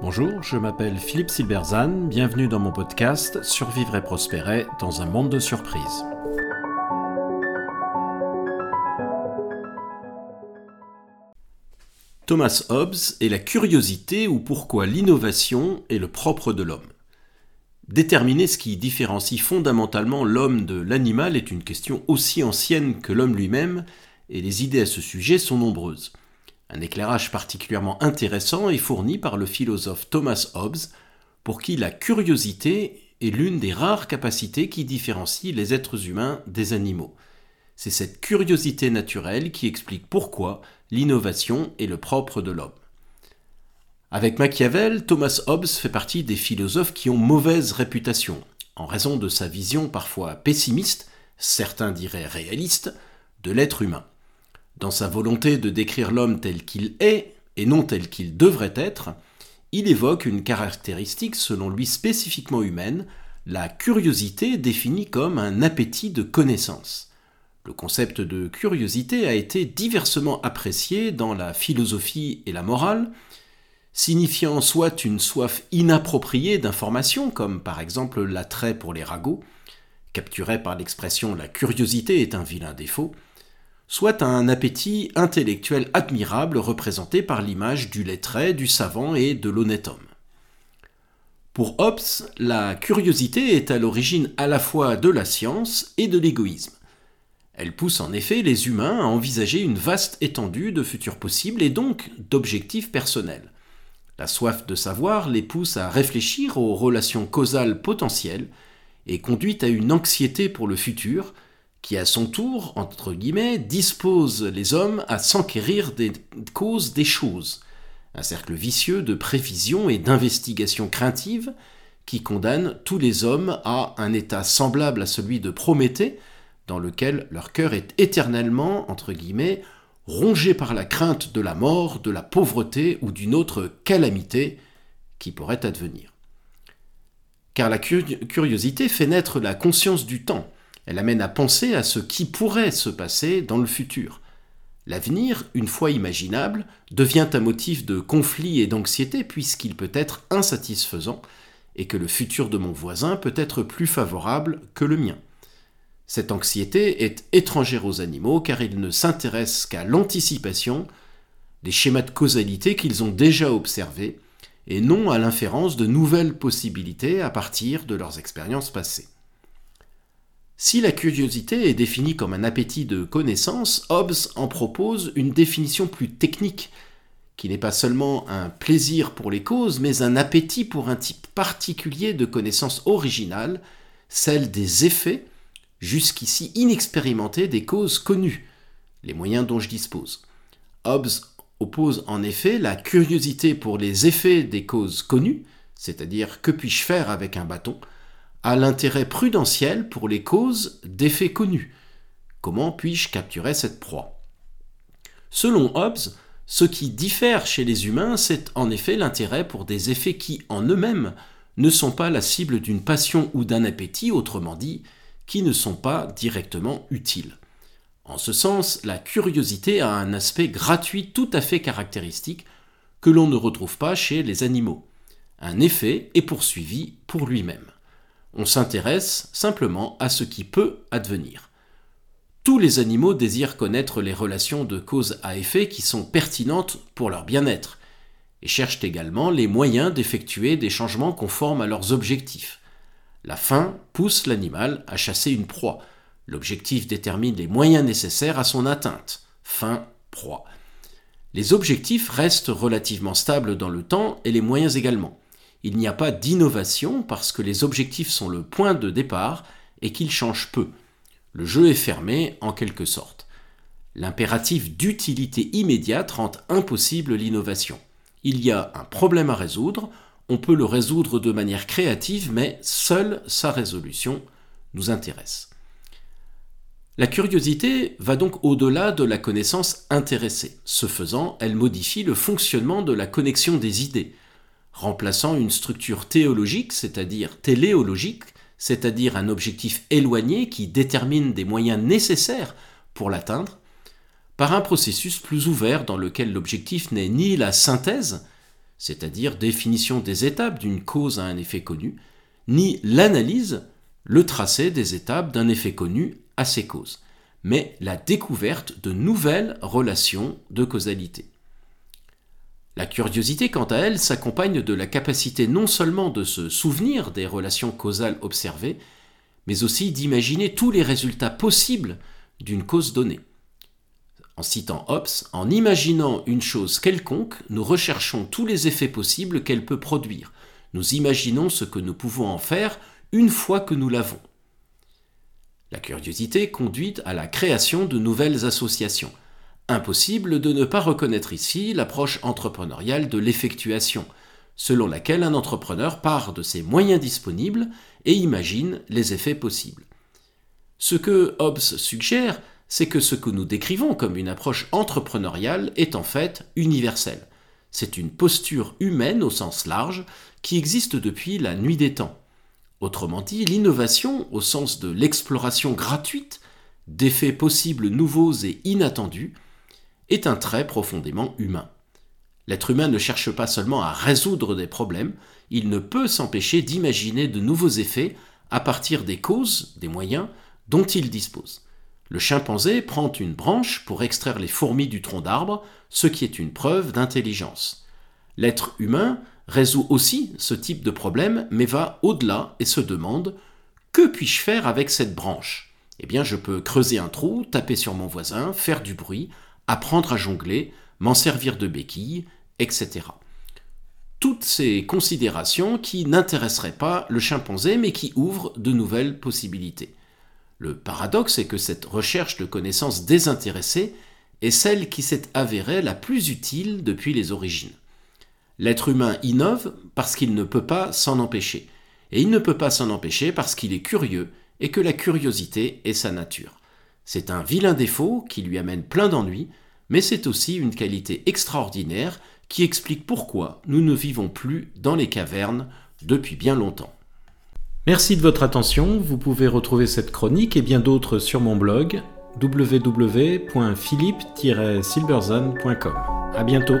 Bonjour, je m'appelle Philippe Silberzan, bienvenue dans mon podcast Survivre et prospérer dans un monde de surprises. Thomas Hobbes et la curiosité ou pourquoi l'innovation est le propre de l'homme. Déterminer ce qui différencie fondamentalement l'homme de l'animal est une question aussi ancienne que l'homme lui-même, et les idées à ce sujet sont nombreuses. Un éclairage particulièrement intéressant est fourni par le philosophe Thomas Hobbes, pour qui la curiosité est l'une des rares capacités qui différencient les êtres humains des animaux. C'est cette curiosité naturelle qui explique pourquoi l'innovation est le propre de l'homme. Avec Machiavel, Thomas Hobbes fait partie des philosophes qui ont mauvaise réputation, en raison de sa vision parfois pessimiste, certains diraient réaliste, de l'être humain. Dans sa volonté de décrire l'homme tel qu'il est, et non tel qu'il devrait être, il évoque une caractéristique selon lui spécifiquement humaine, la curiosité définie comme un appétit de connaissance. Le concept de curiosité a été diversement apprécié dans la philosophie et la morale, signifiant soit une soif inappropriée d'information, comme par exemple l'attrait pour les ragots, capturé par l'expression la curiosité est un vilain défaut, soit un appétit intellectuel admirable représenté par l'image du lettré, du savant et de l'honnête homme. Pour Hobbes, la curiosité est à l'origine à la fois de la science et de l'égoïsme. Elle pousse en effet les humains à envisager une vaste étendue de futurs possibles et donc d'objectifs personnels. La soif de savoir les pousse à réfléchir aux relations causales potentielles et conduit à une anxiété pour le futur qui à son tour, entre guillemets, dispose les hommes à s'enquérir des causes des choses. Un cercle vicieux de prévision et d'investigation craintive qui condamne tous les hommes à un état semblable à celui de Prométhée, dans lequel leur cœur est éternellement, entre guillemets, rongé par la crainte de la mort, de la pauvreté ou d'une autre calamité qui pourrait advenir. Car la curiosité fait naître la conscience du temps, elle amène à penser à ce qui pourrait se passer dans le futur. L'avenir, une fois imaginable, devient un motif de conflit et d'anxiété puisqu'il peut être insatisfaisant et que le futur de mon voisin peut être plus favorable que le mien. Cette anxiété est étrangère aux animaux car ils ne s'intéressent qu'à l'anticipation des schémas de causalité qu'ils ont déjà observés et non à l'inférence de nouvelles possibilités à partir de leurs expériences passées. Si la curiosité est définie comme un appétit de connaissance, Hobbes en propose une définition plus technique, qui n'est pas seulement un plaisir pour les causes, mais un appétit pour un type particulier de connaissance originale, celle des effets jusqu'ici inexpérimenté des causes connues, les moyens dont je dispose. Hobbes oppose en effet la curiosité pour les effets des causes connues, c'est-à-dire que puis-je faire avec un bâton, à l'intérêt prudentiel pour les causes d'effets connus. Comment puis-je capturer cette proie? Selon Hobbes, ce qui diffère chez les humains, c'est en effet l'intérêt pour des effets qui, en eux-mêmes, ne sont pas la cible d'une passion ou d'un appétit, autrement dit, qui ne sont pas directement utiles. En ce sens, la curiosité a un aspect gratuit tout à fait caractéristique que l'on ne retrouve pas chez les animaux. Un effet est poursuivi pour lui-même. On s'intéresse simplement à ce qui peut advenir. Tous les animaux désirent connaître les relations de cause à effet qui sont pertinentes pour leur bien-être, et cherchent également les moyens d'effectuer des changements conformes à leurs objectifs. La faim pousse l'animal à chasser une proie. L'objectif détermine les moyens nécessaires à son atteinte. Faim, proie. Les objectifs restent relativement stables dans le temps et les moyens également. Il n'y a pas d'innovation parce que les objectifs sont le point de départ et qu'ils changent peu. Le jeu est fermé en quelque sorte. L'impératif d'utilité immédiate rend impossible l'innovation. Il y a un problème à résoudre, on peut le résoudre de manière créative, mais seule sa résolution nous intéresse. La curiosité va donc au-delà de la connaissance intéressée. Ce faisant, elle modifie le fonctionnement de la connexion des idées, remplaçant une structure théologique, c'est-à-dire téléologique, c'est-à-dire un objectif éloigné qui détermine des moyens nécessaires pour l'atteindre, par un processus plus ouvert dans lequel l'objectif n'est ni la synthèse, c'est-à-dire définition des étapes d'une cause à un effet connu, ni l'analyse, le tracé des étapes d'un effet connu à ses causes, mais la découverte de nouvelles relations de causalité. La curiosité, quant à elle, s'accompagne de la capacité non seulement de se souvenir des relations causales observées, mais aussi d'imaginer tous les résultats possibles d'une cause donnée. En citant Hobbes, en imaginant une chose quelconque, nous recherchons tous les effets possibles qu'elle peut produire. Nous imaginons ce que nous pouvons en faire une fois que nous l'avons. La curiosité conduit à la création de nouvelles associations. Impossible de ne pas reconnaître ici l'approche entrepreneuriale de l'effectuation, selon laquelle un entrepreneur part de ses moyens disponibles et imagine les effets possibles. Ce que Hobbes suggère, c'est que ce que nous décrivons comme une approche entrepreneuriale est en fait universel. C'est une posture humaine au sens large qui existe depuis la nuit des temps. Autrement dit, l'innovation, au sens de l'exploration gratuite d'effets possibles nouveaux et inattendus, est un trait profondément humain. L'être humain ne cherche pas seulement à résoudre des problèmes, il ne peut s'empêcher d'imaginer de nouveaux effets à partir des causes, des moyens dont il dispose. Le chimpanzé prend une branche pour extraire les fourmis du tronc d'arbre, ce qui est une preuve d'intelligence. L'être humain résout aussi ce type de problème, mais va au-delà et se demande Que puis-je faire avec cette branche? Eh bien, je peux creuser un trou, taper sur mon voisin, faire du bruit, apprendre à jongler, m'en servir de béquille, etc. Toutes ces considérations qui n'intéresseraient pas le chimpanzé, mais qui ouvrent de nouvelles possibilités. Le paradoxe est que cette recherche de connaissances désintéressées est celle qui s'est avérée la plus utile depuis les origines. L'être humain innove parce qu'il ne peut pas s'en empêcher, et il ne peut pas s'en empêcher parce qu'il est curieux et que la curiosité est sa nature. C'est un vilain défaut qui lui amène plein d'ennuis, mais c'est aussi une qualité extraordinaire qui explique pourquoi nous ne vivons plus dans les cavernes depuis bien longtemps. Merci de votre attention, vous pouvez retrouver cette chronique et bien d'autres sur mon blog www.philippe-silberzone.com. À bientôt.